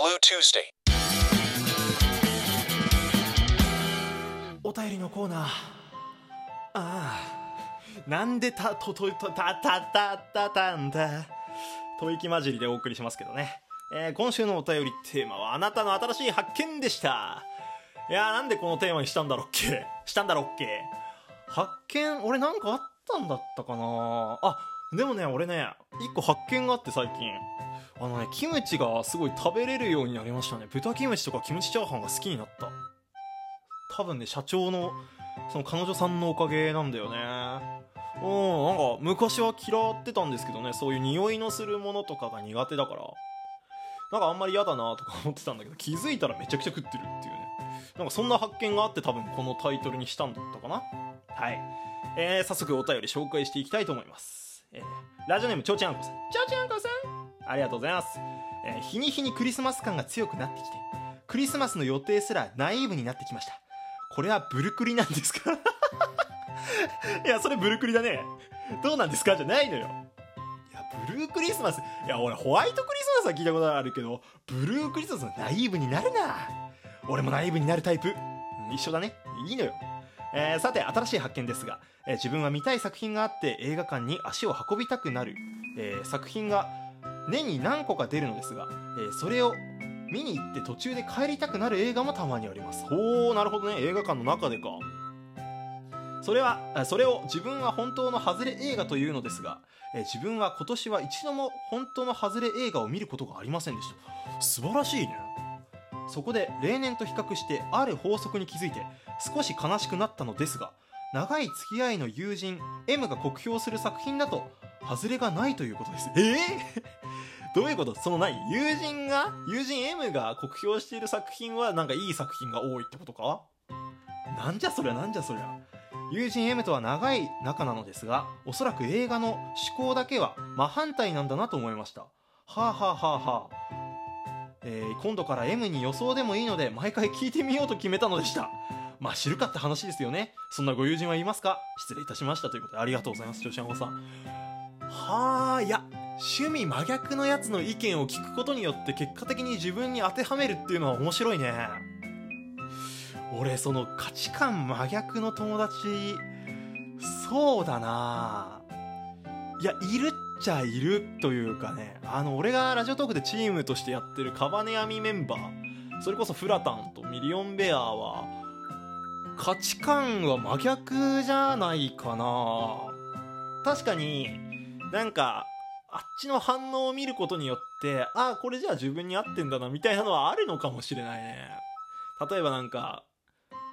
Blue Tuesday. お便りのコーナー。ああなんでたとととたたたたたんだ。吐息混じりでお送りしますけどね、えー今週のお便りテーマはあなたの新しい発見でした。いやーなんでこのテーマにしたんだろっけ？したんだろっけ？発見俺なんかあったんだったかな？あでもね俺ね一個発見があって最近。あのねキムチがすごい食べれるようになりましたね。豚キムチとかキムチチャーハンが好きになった。多分ね社長のその彼女さんのおかげなんだよね。うんなんか昔は嫌ってたんですけどねそういう匂いのするものとかが苦手だから。なんかあんまり嫌だなとか思ってたんだけど気づいたらめちゃくちゃ食ってるっていうね。なんかそんな発見があって多分このタイトルにしたんだったかな。はい。えー、早速お便り紹介していきたいと思います、えー、ラジオネームちょうちゃんこさん。ちょうちゃんこさん。ありがとうございます、えー日に日にクリスマス感が強くなってきてクリスマスの予定すらナイーブになってきました。これはブルクリなんですか？いやそれブルクリだね。どうなんですか？じゃないのよ。いやブルークリスマス。いや俺ホワイトクリスマスは聞いたことあるけどブルークリスマスのナイーブになるな。俺もナイーブになるタイプ。うん一緒だね。いいのよえーさて新しい発見ですが、えー自分は見たい作品があって映画館に足を運びたくなる、えー作品が年に何個か出るのですが、えーそれを見に行って途中で帰りたくなる映画もたまにあります。ほうなるほどね。映画館の中でか。それはあそれを自分は本当の外れ映画というのですが、えー自分は今年は一度も本当の外れ映画を見ることがありませんでした。素晴らしいねそこで例年と比較してある法則に気づいて少し悲しくなったのですが長い付き合いの友人 M が酷評する作品だと外れがないということです。えー？どういうこと？その何友人が？友人 M が酷評している作品はなんかいい作品が多いってことか？なんじゃそりゃ？なんじゃそりゃ？友人 M とは長い仲なのですがおそらく映画の趣向だけは真反対なんだなと思いました。はあはあはあはあ。えー今度から M に予想でもいいので毎回聞いてみようと決めたのでした。まあ知るかって話ですよね。そんなご友人はいますか？失礼いたしましたということでありがとうございますジョシャンゴさん。はあいや。趣味真逆のやつの意見を聞くことによって結果的に自分に当てはめるっていうのは面白いね。俺その価値観真逆の友達。そうだないやいるっちゃいるというかね。あの俺がラジオトークでチームとしてやってるカバネアミメンバーそれこそフラタンとミリオンベアは価値観は真逆じゃないかな。確かになんかあっちの反応を見ることによってああこれじゃあ自分に合ってんだなみたいなのはあるのかもしれないね。例えばなんか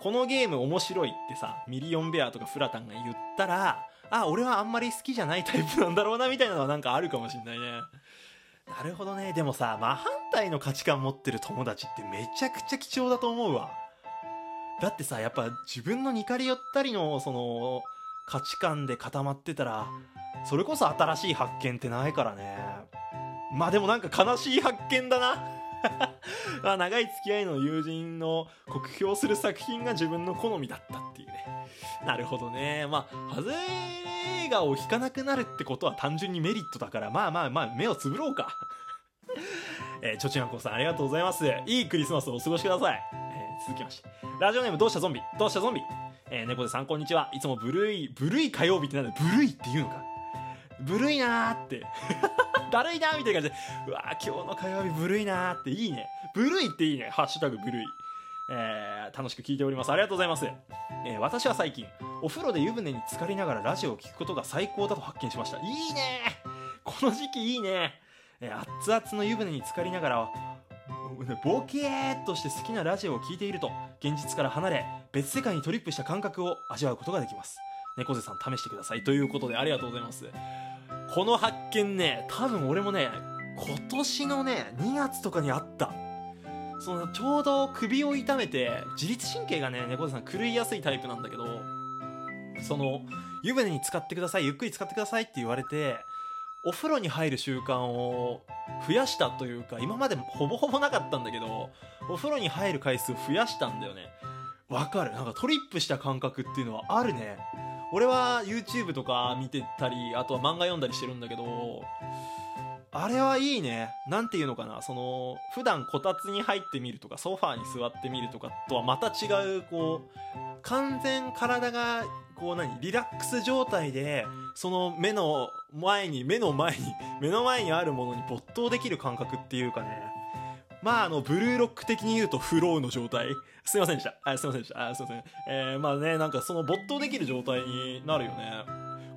このゲーム面白いってさミリオンベアとかフラタンが言ったらあ俺はあんまり好きじゃないタイプなんだろうなみたいなのはなんかあるかもしんないね。なるほどね。でもさ真反対の価値観持ってる友達ってめちゃくちゃ貴重だと思うわ。だってさやっぱ自分の似かり寄ったりのその価値観で固まってたらそれこそ新しい発見ってないからね。まあでもなんか悲しい発見だな。まあ長い付き合いの友人の酷評する作品が自分の好みだったっていうね。なるほどね。まあ外れ映画を引かなくなるってことは単純にメリットだからまあまあまあ目をつぶろうか。えー、ちょちまこさんありがとうございます。いいクリスマスをお過ごしください、えー続きまして。ラジオネームどうしたゾンビ。どうしたゾンビ。えー、猫でさんこんにちは。いつもブルいブルい火曜日ってなんだ？ブルいっていうのか。ブルーいなーって。だるいなーみたいな感じで。うわー今日の火曜日ブルーいなーって。いいね。ブルーいっていいね。ハッシュタグブルーい。えー楽しく聞いております。ありがとうございます、えー私は最近お風呂で湯船に浸かりながらラジオを聞くことが最高だと発見しました。いいねこの時期いいね、えー熱々の湯船に浸かりながらボケーっとして好きなラジオを聴いていると現実から離れ別世界にトリップした感覚を味わうことができます。猫背さん試してください。ということでありがとうございます。この発見ね多分俺もね今年のね2月とかにあった。そのちょうど首を痛めて自律神経がね猫背さん狂いやすいタイプなんだけどその湯船に使ってくださいゆっくり使ってくださいって言われてお風呂に入る習慣を増やしたというか今までほぼほぼなかったんだけどお風呂に入る回数を増やしたんだよね。わかる。なんかトリップした感覚っていうのはあるね。俺は YouTube とか見てたりあとは漫画読んだりしてるんだけどあれはいいね。なんていうのかな、その、普段こたつに入ってみるとか、ソファーに座ってみるとかとはまた違う、こう、完全体が、こう何、リラックス状態で、その目の前に、目の前に、目の前にあるものに没頭できる感覚っていうかね。まあ、あの、ブルーロック的に言うとフローの状態。すいませんでした。あすいませんでした。あすいません。えー、まあね、なんかその没頭できる状態になるよね。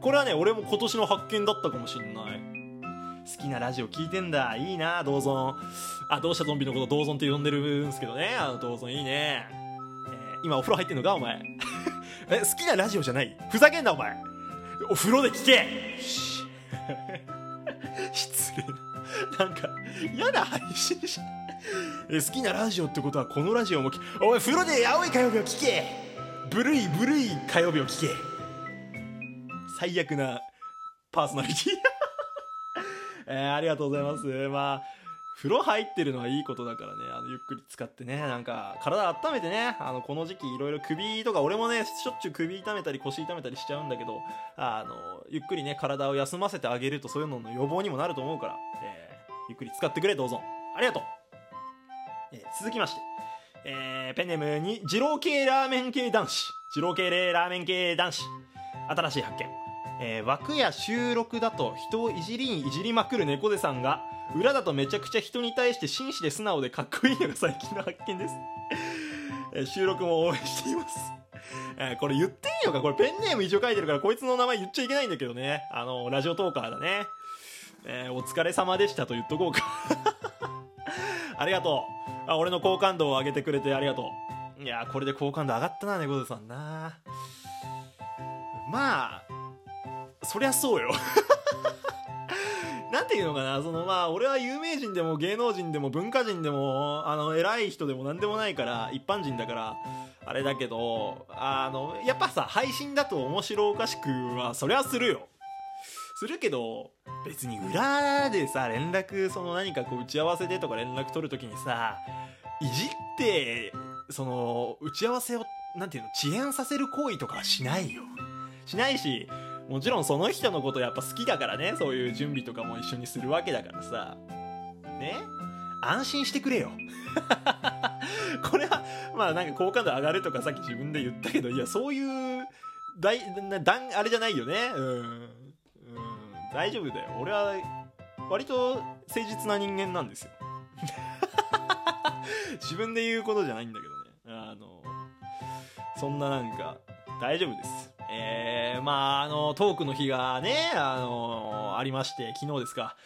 これはね、俺も今年の発見だったかもしんない。好きなラジオ聞いてんだ。いいな、銅尊。あ、どうしたゾンビのこと銅尊って呼んでるんすけどね。あの、銅尊いいね。えー、今お風呂入ってんのかお前。え、好きなラジオじゃない？ふざけんな、お前。お風呂で聞け 失礼な。なんか、嫌な配信者。え、好きなラジオってことはこのラジオもおい、風呂で青い火曜日を聞けブルいブルい火曜日を聞け最悪なパーソナリティえー、ありがとうございます。まあ、風呂入ってるのはいいことだからね、あの、ゆっくり使ってね、なんか、体温めてね、あの、この時期いろいろ首とか、俺もね、しょっちゅう首痛めたり腰痛めたりしちゃうんだけど、あの、ゆっくりね、体を休ませてあげるとそういうのの予防にもなると思うから、えー、ゆっくり使ってくれ、どうぞ。ありがとう。えー、続きまして、えー、ペンネームに、二郎系ラーメン系男子。二郎系ラーメン系男子。新しい発見。えー、枠や収録だと人をいじりにいじりまくる猫背さんが裏だとめちゃくちゃ人に対して紳士で素直でかっこいいのが最近の発見です、えー、収録も応援しています。えー、これ言っていいのか？これペンネーム一応書いてるからこいつの名前言っちゃいけないんだけどね。あのラジオトーカーだね。えー、お疲れ様でしたと言っとこうか。ありがとう。あ俺の好感度を上げてくれてありがとう。いやこれで好感度上がったな猫背さんな。まあそりゃそうよ なんていうのかな、そのまあ、俺は有名人でも芸能人でも文化人でも、あの、偉い人でも何でもないから、一般人だから、あれだけど、あの、やっぱさ、配信だと面白おかしくは、そりゃするよ。するけど、別に裏でさ、連絡、その何かこう打ち合わせでとか連絡取るときにさ、いじって、その、打ち合わせを、なんていうの、遅延させる行為とかはしないよ。しないし、もちろんその人のことやっぱ好きだからねそういう準備とかも一緒にするわけだからさ。ね？安心してくれよ。これはまあなんか好感度上がるとかさっき自分で言ったけどいやそういう大だあれじゃないよね。うん、うん、大丈夫だよ。俺は割と誠実な人間なんですよ。自分で言うことじゃないんだけどね。あのそんななんか大丈夫です。えー、まあ、あの、トークの日がね、あの、ありまして、昨日ですか。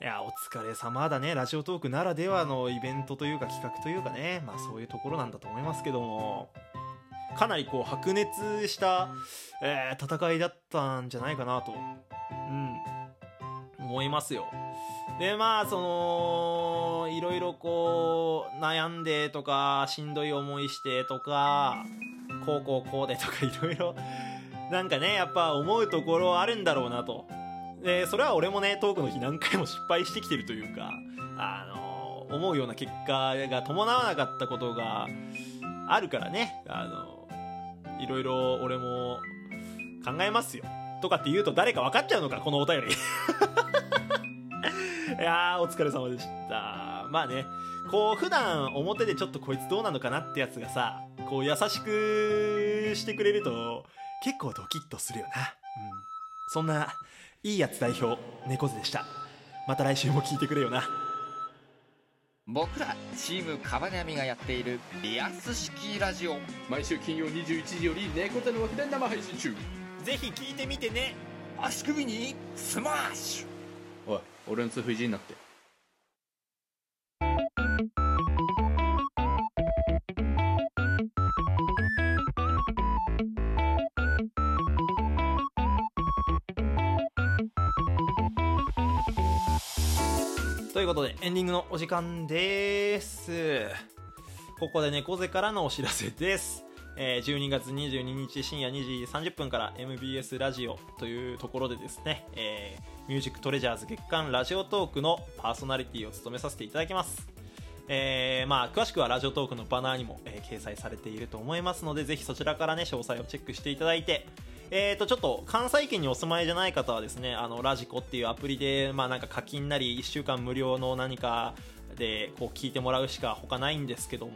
いや、お疲れ様だね。ラジオトークならではのイベントというか企画というかね、まあそういうところなんだと思いますけども、かなりこう白熱した、えー、戦いだったんじゃないかなと、うん、思いますよ。で、まあ、その、いろいろこう、悩んでとか、しんどい思いしてとか、こうこうこうでとかいろいろなんかねやっぱ思うところあるんだろうなと。でそれは俺もねトークの日何回も失敗してきてるというかあの思うような結果が伴わなかったことがあるからね。あのいろいろ俺も考えますよ。とかって言うと誰か分かっちゃうのかこのお便り。いやーお疲れ様でした。まあねこう普段表でちょっとこいつどうなのかなってやつがさこう優しくしてくれると結構ドキッとするよな、うん、そんないいやつ代表猫背でした。また来週も聞いてくれよな。僕らチームカバネアミがやっているリアス式ラジオ。毎週金曜21時より猫背の枠で生配信中。ぜひ聞いてみてね。足首にスマッシュ。おい俺の通風いじんなっていうことで、エンディングのお時間です。ここで猫背からのお知らせです。えー、12月22日深夜2時30分から MBS ラジオというところでですね、えー、ミュージックトレジャーズ月間ラジオトークのパーソナリティを務めさせていただきます。えー、まあ、詳しくはラジオトークのバナーにも、えー、掲載されていると思いますので、ぜひそちらからね、詳細をチェックしていただいて、えー、とちょっと関西圏にお住まいじゃない方はですねあのラジコっていうアプリで、まあ、なんか課金なり1週間無料の何かでこう聞いてもらうしか他ないんですけども、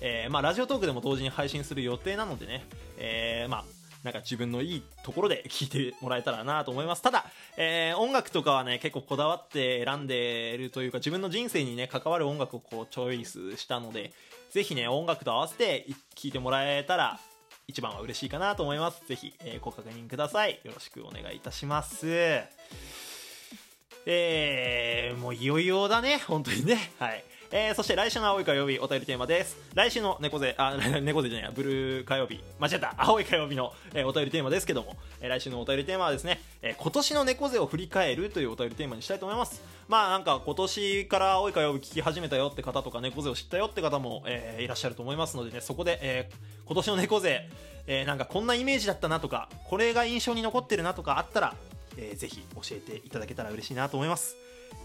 えーまあ、ラジオトークでも同時に配信する予定なのでね、えーまあ、なんか自分のいいところで聞いてもらえたらなと思います。ただ、えー音楽とかはね結構こだわって選んでいるというか自分の人生にね関わる音楽をこうチョイスしたのでぜひね音楽と合わせて聴いてもらえたら一番は嬉しいかなと思いますぜひ、えーご確認くださいよろしくお願いいたしますえー、もういよいよだね、本当にね。はい。えー、そして来週の青い火曜日お便りテーマです。来週の猫背、あ、猫背じゃないや、ブルー火曜日、間違った、青い火曜日の、えーお便りテーマですけども、えー来週のお便りテーマはですね、えー今年の猫背を振り返るというお便りテーマにしたいと思います。まあなんか今年から青い火曜日聞き始めたよって方とか猫背を知ったよって方も、えーいらっしゃると思いますのでね、そこで、えー今年の猫背、えーなんかこんなイメージだったなとか、これが印象に残ってるなとかあったら、えーぜひ教えていただけたら嬉しいなと思います。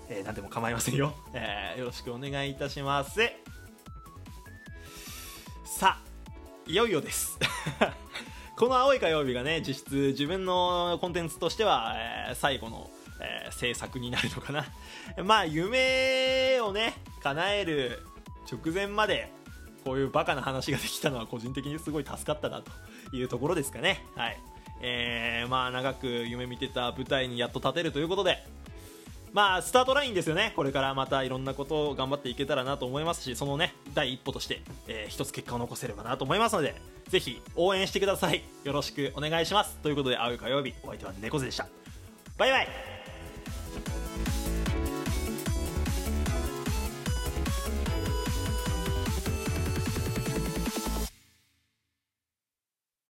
えー何でも構いませんよ、えーよろしくお願いいたします。さあいよいよです。この青い火曜日がね実質自分のコンテンツとしては、えー最後の、えー制作になるのかな。まあ夢をね叶える直前までこういうバカな話ができたのは個人的にすごい助かったなというところですかね。はい。えーまあ長く夢見てた舞台にやっと立てるということでまあスタートラインですよね、これからまたいろんなことを頑張っていけたらなと思いますし、そのね第一歩として、えー一つ結果を残せればなと思いますので、ぜひ応援してください、よろしくお願いします。ということで、会う火曜日、お相手は猫背でした。バイバイ